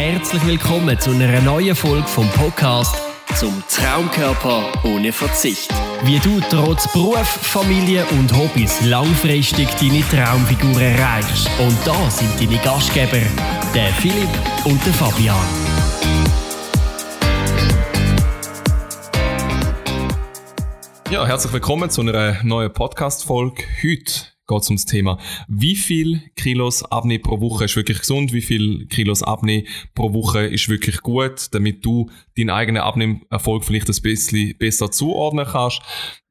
herzlich willkommen zu einer neuen Folge vom Podcast zum Traumkörper ohne Verzicht. Wie du trotz Beruf, Familie und Hobbys langfristig deine Traumfigur erreichst. Und da sind deine Gastgeber, der Philipp und der Fabian. Ja, herzlich willkommen zu einer neuen Podcast-Folge. Heute geht es ums Thema, wie viel Kilos abnehmen pro Woche ist wirklich gesund, wie viel Kilos abnehmen pro Woche ist wirklich gut, damit du deinen eigenen Abnehmerfolg vielleicht ein bisschen besser zuordnen kannst.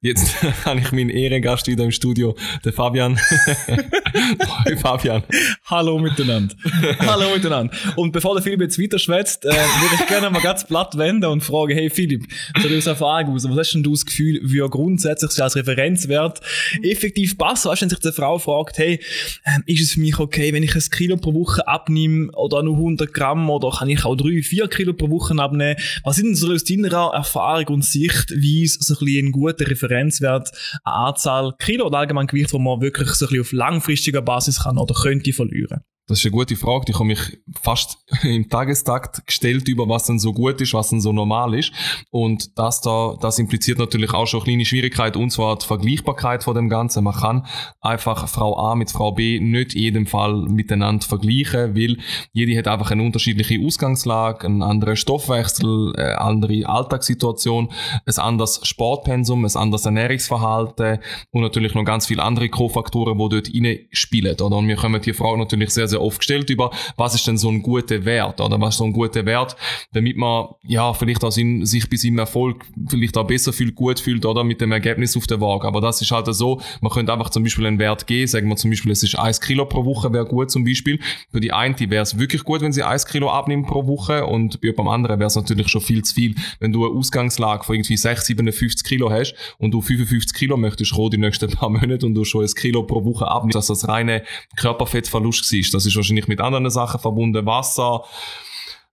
Jetzt habe ich meinen Ehrengast wieder im Studio, der Fabian. Hi Fabian. Hallo miteinander. Hallo miteinander. Und bevor der Philipp jetzt weiter schwätzt, äh, würde ich gerne mal ganz platt wenden und fragen, hey Philipp, so aus Erfahrung aus, was hast denn du das Gefühl, wie grundsätzlich als Referenzwert effektiv passt? Weißt du, wenn sich die Frau fragt, hey, ähm, ist es für mich okay, wenn ich ein Kilo pro Woche abnehme oder nur 100 Gramm oder kann ich auch drei, vier Kilo pro Woche abnehmen? Was sind denn so aus deiner Erfahrung und Sichtweise so ein bisschen ein guter Referenzwert eine Anzahl Kilo oder allgemein Gewicht, wo man wirklich so ein bisschen auf langfristiger Basis kann oder könnte verlieren? Das ist eine gute Frage, die habe mich fast im Tagestakt gestellt über was denn so gut ist, was denn so normal ist. Und das da, das impliziert natürlich auch schon eine kleine Schwierigkeit, und zwar die Vergleichbarkeit von dem Ganzen. Man kann einfach Frau A mit Frau B nicht in jedem Fall miteinander vergleichen, weil jede hat einfach eine unterschiedliche Ausgangslage, einen anderen Stoffwechsel, eine andere Alltagssituation, ein anderes Sportpensum, ein anderes Ernährungsverhalten und natürlich noch ganz viele andere Co-Faktoren, die dort reinspielen. Oder? Und wir kommen die Frage natürlich sehr sehr oft gestellt über, was ist denn so ein guter Wert oder? Was ist so ein guter Wert, damit man ja vielleicht auch in, sich bei seinem Erfolg vielleicht auch besser fühlt, gut fühlt oder? Mit dem Ergebnis auf der Waage. Aber das ist halt so, man könnte einfach zum Beispiel einen Wert geben, sagen wir zum Beispiel, es ist 1 Kilo pro Woche, wäre gut zum Beispiel. Für die eine wäre es wirklich gut, wenn sie 1 Kilo abnimmt pro Woche. Und bei beim anderen wäre es natürlich schon viel zu viel, wenn du eine Ausgangslage von irgendwie 6, 57 Kilo hast und du 55 Kilo möchtest roh die nächsten paar Monate und du schon ein Kilo pro Woche abnimmst, dass das reine Körperfettverlust ist. Das ist wahrscheinlich mit anderen Sachen verbunden, Wasser,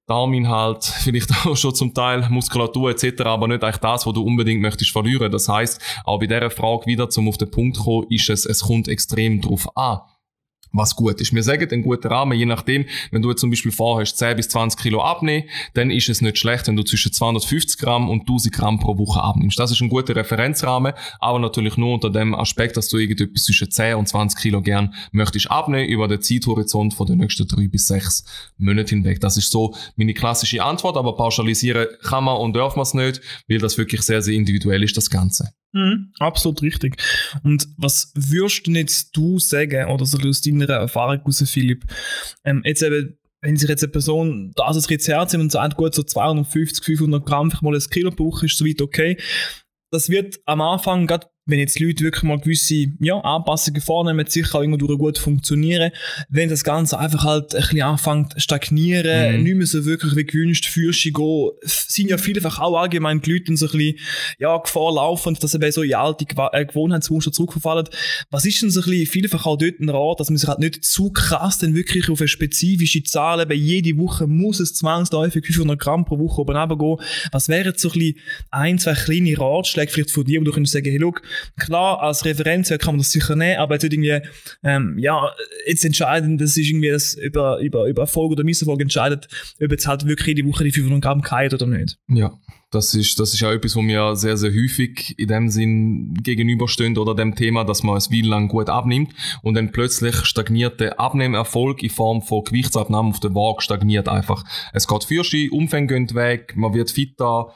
Darminhalt, vielleicht auch schon zum Teil Muskulatur etc., aber nicht eigentlich das, was du unbedingt möchtest verlieren. Das heißt, auch bei dieser Frage wieder, zum auf den Punkt zu kommen, ist es, es kommt extrem drauf an was gut ist. Wir sagen einen guten Rahmen, je nachdem, wenn du jetzt zum Beispiel vorhast, 10 bis 20 Kilo abnehmen, dann ist es nicht schlecht, wenn du zwischen 250 Gramm und 1000 Gramm pro Woche abnimmst. Das ist ein guter Referenzrahmen, aber natürlich nur unter dem Aspekt, dass du irgendetwas zwischen 10 und 20 Kilo gern möchtest abnehmen über den Zeithorizont von den nächsten drei bis sechs Monaten hinweg. Das ist so meine klassische Antwort, aber pauschalisieren kann man und darf man es nicht, weil das wirklich sehr, sehr individuell ist, das Ganze. Mhm, absolut richtig. Und was würdest du jetzt du sagen, oder so aus deiner Erfahrung heraus, Philipp, ähm, jetzt eben, wenn sich jetzt eine Person das als Rezept nimmt und sagt, gut, so 250, 500 Gramm, vielleicht mal ein Kilo pro Woche ist soweit okay. Das wird am Anfang, gerade wenn jetzt Leute wirklich mal gewisse ja, Anpassungen vornehmen, sicher auch irgendwo gut funktionieren. Wenn das Ganze einfach halt ein bisschen anfängt zu stagnieren, mhm. nicht mehr so wirklich wie gewünscht führst gehen, sind ja vielfach auch allgemein die Leute so ein bisschen, ja, Gefahr laufen, dass sie so in alte äh, Gewohnheitsmuster zurückverfallen. Was ist denn so ein bisschen vielfach auch dort ein Rat, dass man sich halt nicht zu krass dann wirklich auf eine spezifische Zahl, bei jede Woche muss es zwangsläufig 500 Gramm pro Woche oben gehen. Was wären so ein bisschen ein, zwei kleine Ratschläge vielleicht von dir, wo du könntest sagen, hey, look, Klar, als Referenzwert kann man das sicher nehmen, aber jetzt irgendwie, ähm, ja, jetzt entscheiden, das ist irgendwie das über, über, über Erfolg oder Misserfolg entscheidet, ob jetzt halt wirklich die Woche die 500 Gramm kalt oder nicht. Ja. Das ist, das ist auch etwas, wo mir sehr, sehr häufig in dem Sinn gegenüberstehen oder dem Thema, dass man es wie lang gut abnimmt und dann plötzlich stagniert der Abnehmerfolg in Form von Gewichtsabnahme auf der Waage stagniert einfach. Es geht für Umfänge gehen weg, man wird fitter,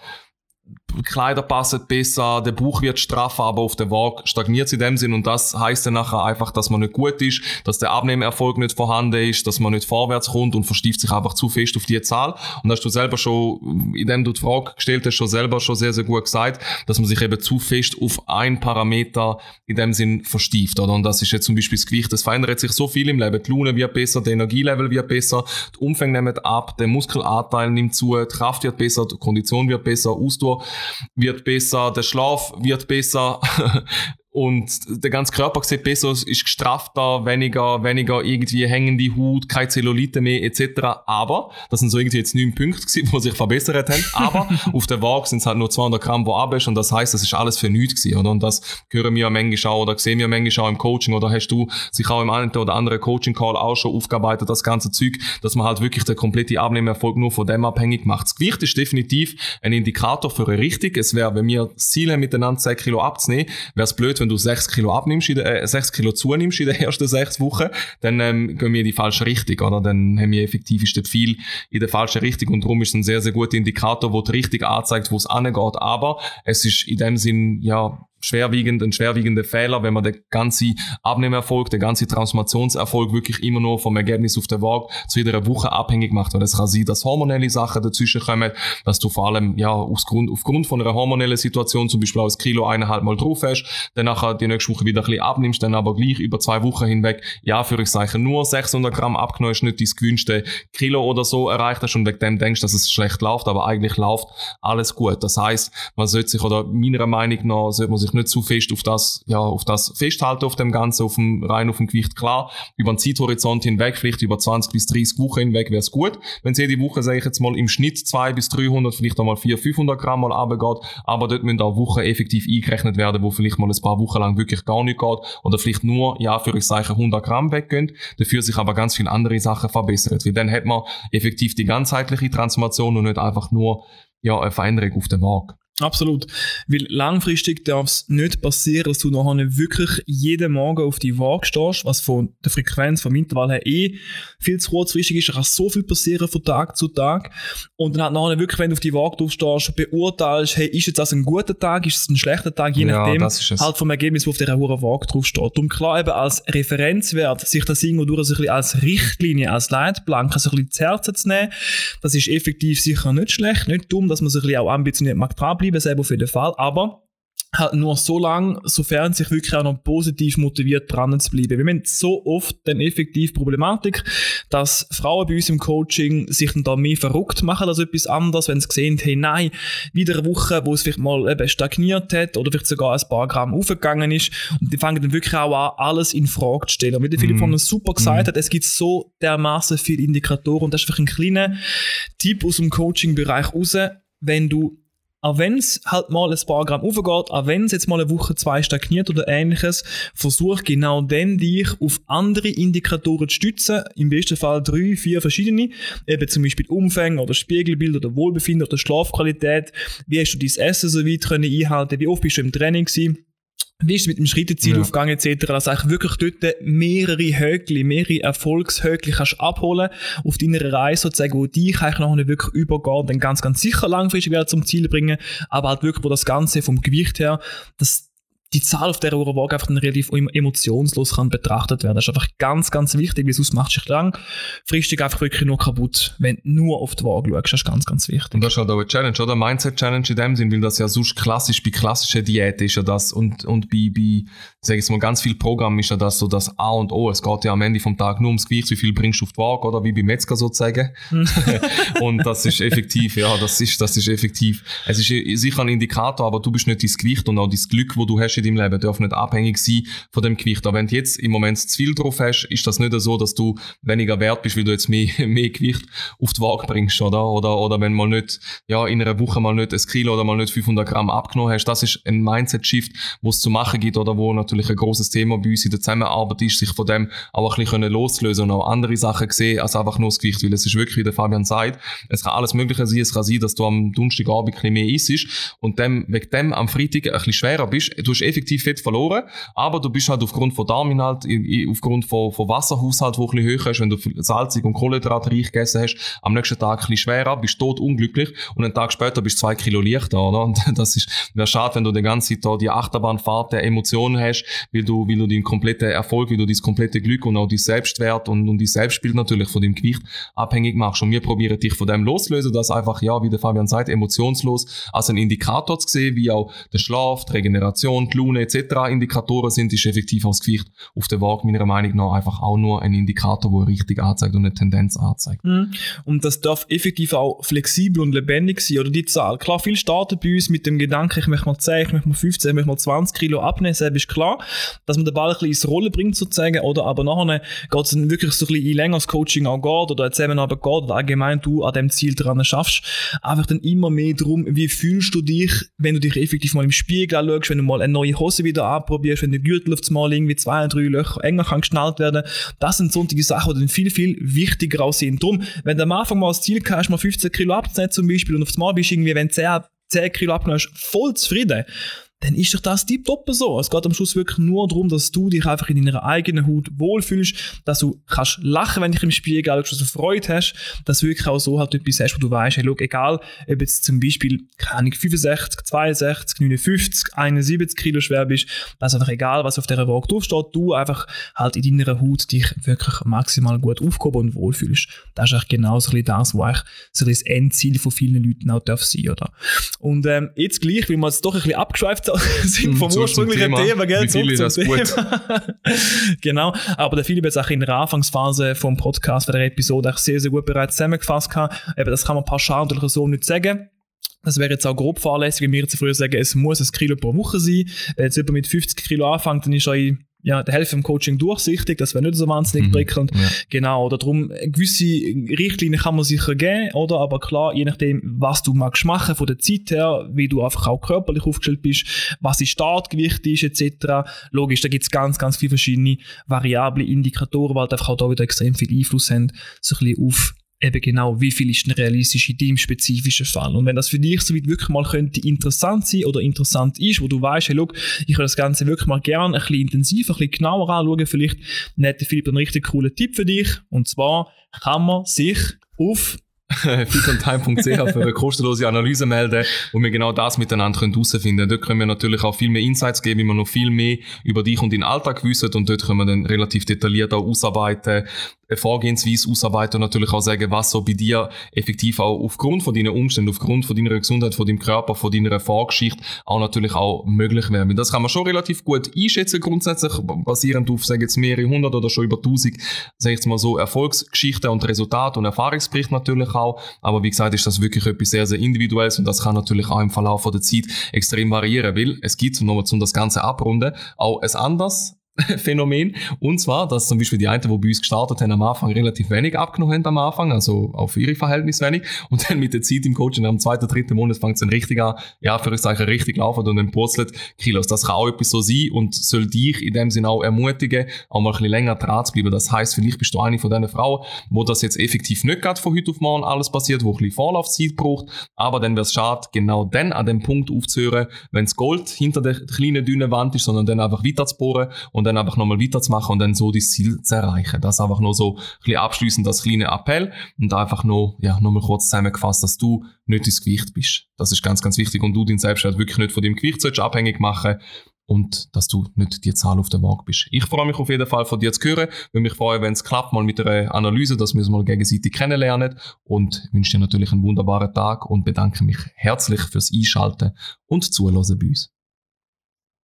Kleider passen besser, der Bauch wird straffer, aber auf der Waage stagniert es in dem Sinn und das heißt dann nachher einfach, dass man nicht gut ist, dass der Abnehmerfolg nicht vorhanden ist, dass man nicht vorwärts kommt und verstieft sich einfach zu fest auf die Zahl. Und hast du selber schon, indem du die Frage gestellt hast, schon selber schon sehr, sehr gut gesagt, dass man sich eben zu fest auf ein Parameter in dem Sinn verstieft, oder? Und das ist jetzt zum Beispiel das Gewicht, das verändert sich so viel im Leben. Die Laune wird besser, der Energielevel wird besser, die Umfänge nehmen ab, der Muskelanteil nimmt zu, die Kraft wird besser, die Kondition wird besser, Ausdauer wird besser, der Schlaf wird besser und der ganze Körper sieht besser aus, ist gestrafter, weniger, weniger irgendwie hängende Haut, keine Zellulite mehr etc. Aber, das sind so irgendwie jetzt neun Punkte gewesen, die sich verbessert haben, aber auf der Waage sind es halt nur 200 Gramm, wo ab ist und das heißt, das ist alles für nichts gewesen, oder? Und das hören wir manchmal auch oder sehen wir manchmal auch im Coaching oder hast du sich auch im einen oder anderen Coaching-Call auch schon aufgearbeitet, das ganze Zeug, dass man halt wirklich den kompletten Abnehmerfolg nur von dem abhängig macht. Das Gewicht ist definitiv ein Indikator für eine Richtung. Es wäre, wenn wir Ziele miteinander 10 Kilo abzunehmen, wäre es blöd, wenn du 6 Kilo abnimmst, in der, äh, 6 Kilo zunimmst in den ersten 6 Wochen, dann ähm, gehen wir in die falsche Richtung, oder? Dann haben wir effektiv ist viel in der falschen Richtung und darum ist es ein sehr, sehr guter Indikator, wo die Richtung anzeigt, wo es angeht. Aber es ist in dem Sinn, ja, schwerwiegend, ein schwerwiegender Fehler, wenn man den ganzen Abnehmerfolg, den ganzen Transformationserfolg wirklich immer nur vom Ergebnis auf der Waage zu jeder Woche abhängig macht. Weil es kann sein, dass hormonelle Sachen dazwischen kommen, dass du vor allem, ja, aufgrund, aufgrund von einer hormonellen Situation zum Beispiel auch das Kilo eineinhalb Mal drauf hast, dann nachher die nächste Woche wieder ein bisschen abnimmst, dann aber gleich über zwei Wochen hinweg, ja, für ich sage, nur 600 Gramm abgenommen hast, nicht dein gewünschte Kilo oder so erreicht hast und wegen dem denkst, dass es schlecht läuft, aber eigentlich läuft alles gut. Das heißt, man sollte sich, oder meiner Meinung nach, sollte man sich sich nicht zu fest auf das, ja, auf das festhalten, auf dem Ganzen, auf dem, rein auf dem Gewicht. Klar, über einen Zeithorizont hinweg, vielleicht über 20 bis 30 Wochen hinweg wäre es gut. Wenn es jede Woche, sage ich jetzt mal, im Schnitt 200 bis 300, vielleicht einmal 400, 500 Gramm mal runtergeht, aber dort müssen auch Wochen effektiv eingerechnet werden, wo vielleicht mal ein paar Wochen lang wirklich gar nicht geht oder vielleicht nur, ja, für ich sage 100 Gramm weggehen, dafür sich aber ganz viele andere Sachen verbessert. Weil dann hat man effektiv die ganzheitliche Transformation und nicht einfach nur, ja, eine Veränderung auf der Waage. Absolut. Weil langfristig darf es nicht passieren, dass du nachher wirklich jeden Morgen auf die Waage stehst, was von der Frequenz, vom Intervall her eh viel zu kurzfristig ist. Da kann so viel passieren von Tag zu Tag. Und dann halt nachher wirklich, wenn du auf die Waage draufstehst, beurteilst, hey, ist jetzt das ein guter Tag, ist es ein schlechter Tag, je nachdem, ja, halt vom Ergebnis, wo auf dieser hohen Waage draufsteht. Und klar eben als Referenzwert, sich das irgendwo durch so ein bisschen als Richtlinie, als Leitplanke so ein bisschen zu Herzen zu nehmen, das ist effektiv sicher nicht schlecht, nicht dumm, dass man sich ein bisschen auch ambitioniert mag dranbleiben bleiben, selber auf jeden Fall. Aber halt nur so lang, sofern sich wirklich auch noch positiv motiviert dran zu bleiben. Wir haben so oft dann effektiv Problematik, dass Frauen bei uns im Coaching sich dann da mehr verrückt machen als etwas anderes, wenn sie sehen, hey, nein, wieder eine Woche, wo es vielleicht mal eben stagniert hat oder vielleicht sogar ein paar Gramm aufgegangen ist und die fangen dann wirklich auch an, alles in Frage zu stellen. Und wie der Philipp mm. vorhin super gesagt mm. hat, es gibt so dermaßen viele Indikatoren und das ist einfach ein kleiner Tipp aus dem Coaching-Bereich raus, wenn du auch wenn es halt mal ein paar Gramm aufgeht, auch wenn es jetzt mal eine Woche, zwei stagniert oder ähnliches, versuch genau dann dich auf andere Indikatoren zu stützen, im besten Fall drei, vier verschiedene, eben zum Beispiel Umfänge oder Spiegelbild oder Wohlbefinden oder Schlafqualität, wie hast du dein Essen so weit können einhalten, wie oft bist du im Training gewesen, wie ist es mit dem Schrittezielaufgang ja. etc., dass du wirklich dort mehrere Höckli, mehrere Erfolgshöckli kannst abholen auf deiner Reise sozusagen, wo dich eigentlich noch nicht wirklich übergeht, dann ganz, ganz sicher langfristig wieder zum Ziel bringen, aber halt wirklich, wo das Ganze vom Gewicht her, das die Zahl auf der Waage einfach relativ emotionslos kann betrachtet werden. Das ist einfach ganz, ganz wichtig, weil sonst machst du dich langfristig einfach wirklich nur kaputt, wenn du nur auf die Waage schaust. Das ist ganz, ganz wichtig. Und das ist halt auch eine Challenge, oder? Mindset-Challenge in dem Sinn, weil das ja sonst klassisch bei klassischen Diäten ist ja das und, und bei, bei, sag ich mal, ganz viel Programm ist ja das so das A und O. Es geht ja am Ende vom Tag nur ums Gewicht, wie viel bringst du auf die Waage, oder? Wie beim Metzger sozusagen. und das ist effektiv, ja, das ist, das ist effektiv. Es ist sicher ein Indikator, aber du bist nicht dein Gewicht und auch dein Glück, wo du hast in deinem Leben, darf nicht abhängig sein von dem Gewicht. Aber wenn du jetzt im Moment zu viel drauf hast, ist das nicht so, dass du weniger wert bist, weil du jetzt mehr, mehr Gewicht auf die Waage bringst, oder? Oder, oder wenn mal nicht, ja, in einer Woche mal nicht ein Kilo oder mal nicht 500 Gramm abgenommen hast. Das ist ein Mindset-Shift, wo es zu machen gibt oder wo natürlich ein großes Thema bei uns in der Zusammenarbeit ist, sich von dem auch ein bisschen loslösen und auch andere Sachen sehen als einfach nur das Gewicht, weil es ist wirklich, wie der Fabian sagt, es kann alles Mögliche sein. Es kann sein, dass du am Donnerstagabend ein bisschen mehr isst und dem, wegen dem am Freitag ein bisschen schwerer bist. Du hast effektiv Fett verloren, aber du bist halt aufgrund von Darminhalt, aufgrund von, von Wasserhaushalt, wo ein bisschen höher ist, wenn du salzig und kohlenhydratreich gegessen hast, am nächsten Tag ein bisschen schwerer, bist tot unglücklich und einen Tag später bist du zwei Kilo leichter, oder? Und das ist, schade, wenn du die ganze Zeit da die Achterbahnfahrt der Emotionen hast, weil du, weil du deinen kompletten Erfolg, weil du dein komplette Glück und auch dein Selbstwert und, und dein Selbstbild natürlich von dem Gewicht abhängig machst. Und wir probieren dich von dem loslösen, das einfach, ja, wie der Fabian sagt, emotionslos als ein Indikator zu sehen, wie auch der Schlaf, die Regeneration, die Laune etc. Indikatoren sind, ist effektiv das Gewicht auf der Waage meiner Meinung nach einfach auch nur ein Indikator, der richtig anzeigt und eine Tendenz anzeigt. Mhm. Und das darf effektiv auch flexibel und lebendig sein, oder die Zahl. Klar, viele starten bei uns mit dem Gedanken, ich möchte mal 10, ich möchte mal 15, ich möchte mal 20 Kilo abnehmen, das ist klar, dass man den Ball ein bisschen ins Rollen bringt sozusagen, oder aber nachher geht es dann wirklich so ein bisschen in längeres Coaching auch geht, oder eine Zusammenarbeit geht, oder allgemein du an dem Ziel dran schaffst, einfach dann immer mehr darum, wie fühlst du dich, wenn du dich effektiv mal im Spiegel anschaust, wenn du mal eine neue Hose wieder anprobierst, wenn der Gürtel auf mal irgendwie zwei, drei Löcher enger kann geschnallt werden. Das sind solche Sachen, die dann viel, viel wichtiger aussehen. Drum, wenn du am Anfang mal das Ziel hast, mal 15 Kilo abzunehmen zum Beispiel und auf Mal bist irgendwie, wenn 10, 10 Kilo abgenommen hast, voll zufrieden, dann ist doch das tiptop so. Es geht am Schluss wirklich nur darum, dass du dich einfach in deiner eigenen Haut wohlfühlst, dass du kannst lachen, wenn dich im Spiegel anschaust, dass du Freude hast, dass du wirklich auch so halt etwas hast, wo du weißt, hey, schau, egal, ob jetzt zum Beispiel, keine Ahnung, 65, 62, 59, 71 Kilo schwer bist, das ist einfach egal, was auf dieser Waage draufsteht, du einfach halt in deiner Haut dich wirklich maximal gut aufgehoben und wohlfühlst. Das ist eigentlich genau so ein bisschen das, was eigentlich so das Endziel von vielen Leuten auch darf sein, oder? Und ähm, jetzt gleich, weil wir jetzt doch ein bisschen abgeschweift sind vom ursprünglichen Thema, Thema gell? Wie das gut. genau. Aber der Philipp hat auch in der Anfangsphase vom Podcast, von der Episode, auch sehr, sehr gut bereits zusammengefasst. Eben, das kann man pauschal natürlich so nicht sagen. Das wäre jetzt auch grob fahrlässig, wenn wir jetzt früher sagen, es muss ein Kilo pro Woche sein. Wenn jetzt jemand mit 50 Kilo anfängt, dann ist er in ja, der Hälfte im Coaching durchsichtig, das wäre nicht so wahnsinnig mhm. prickelnd. Ja. Genau, oder darum, gewisse Richtlinien kann man sicher geben, oder? Aber klar, je nachdem, was du magst machen, von der Zeit her, wie du einfach auch körperlich aufgestellt bist, was dein Startgewicht ist, etc. Logisch, da gibt es ganz, ganz viele verschiedene Variable, Indikatoren, weil einfach auch da wieder extrem viel Einfluss haben, so ein bisschen auf eben genau, wie viel ist ein realistischer teamspezifischer Fall. Und wenn das für dich soweit wirklich mal könnte interessant sein oder interessant ist, wo du weißt, hey, look, ich würde das Ganze wirklich mal gerne ein bisschen intensiver, ein bisschen genauer anschauen, vielleicht hat der Philipp einen richtig coolen Tipp für dich. Und zwar kann man sich auf fitontime.ch für eine kostenlose Analyse melden, wo wir genau das miteinander herausfinden können. Dort können wir natürlich auch viel mehr Insights geben, wie wir noch viel mehr über dich und deinen Alltag wissen und dort können wir dann relativ detailliert auch ausarbeiten, Vorgehensweise ausarbeiten und natürlich auch sagen, was so bei dir effektiv auch aufgrund von deinen Umständen, aufgrund von deiner Gesundheit, von deinem Körper, von deiner Vorgeschichte auch natürlich auch möglich wäre. Das kann man schon relativ gut einschätzen, grundsätzlich basierend auf, sagen jetzt mehrere hundert oder schon über tausend, sag ich jetzt mal so, Erfolgsgeschichten und Resultate und Erfahrungsbericht natürlich auch. Aber wie gesagt, ist das wirklich etwas sehr, sehr individuelles und das kann natürlich auch im Verlauf der Zeit extrem variieren, weil es gibt, nochmal zum das Ganze abrunden, auch ein anderes Phänomen. Und zwar, dass zum Beispiel die einen, die bei uns gestartet haben, am Anfang relativ wenig abgenommen haben am Anfang, also auf ihre Verhältnis wenig. Und dann mit der Zeit im Coaching am zweiten, dritten Monat fängt es dann richtig an, ja, für euch Zeichen richtig laufen und dann purzelt Kilos. Das kann auch etwas so sein und soll dich in dem Sinne auch ermutigen, auch mal ein bisschen länger dran zu bleiben. Das heißt, vielleicht bist du eine von diesen Frauen, wo das jetzt effektiv nicht gerade von heute auf morgen alles passiert, wo ein bisschen Vorlaufzeit braucht. Aber dann wäre es schade, genau dann an dem Punkt aufzuhören, wenn das Gold hinter der kleinen, dünnen Wand ist, sondern dann einfach weiter zu bohren und dann einfach nochmal weiterzumachen und dann so das Ziel zu erreichen. Das einfach nur so ein bisschen abschließend das kleine Appell und einfach nur, ja, nochmal kurz zusammengefasst, dass du nicht ins Gewicht bist. Das ist ganz, ganz wichtig und du dein Selbstwert wirklich nicht von dem Gewicht sollst abhängig machen und dass du nicht die Zahl auf der Waage bist. Ich freue mich auf jeden Fall von dir zu hören. Würde mich freuen, wenn es klappt, mal mit einer Analyse, dass wir uns mal gegenseitig kennenlernen und wünsche dir natürlich einen wunderbaren Tag und bedanke mich herzlich fürs Einschalten und Zuhören bei uns.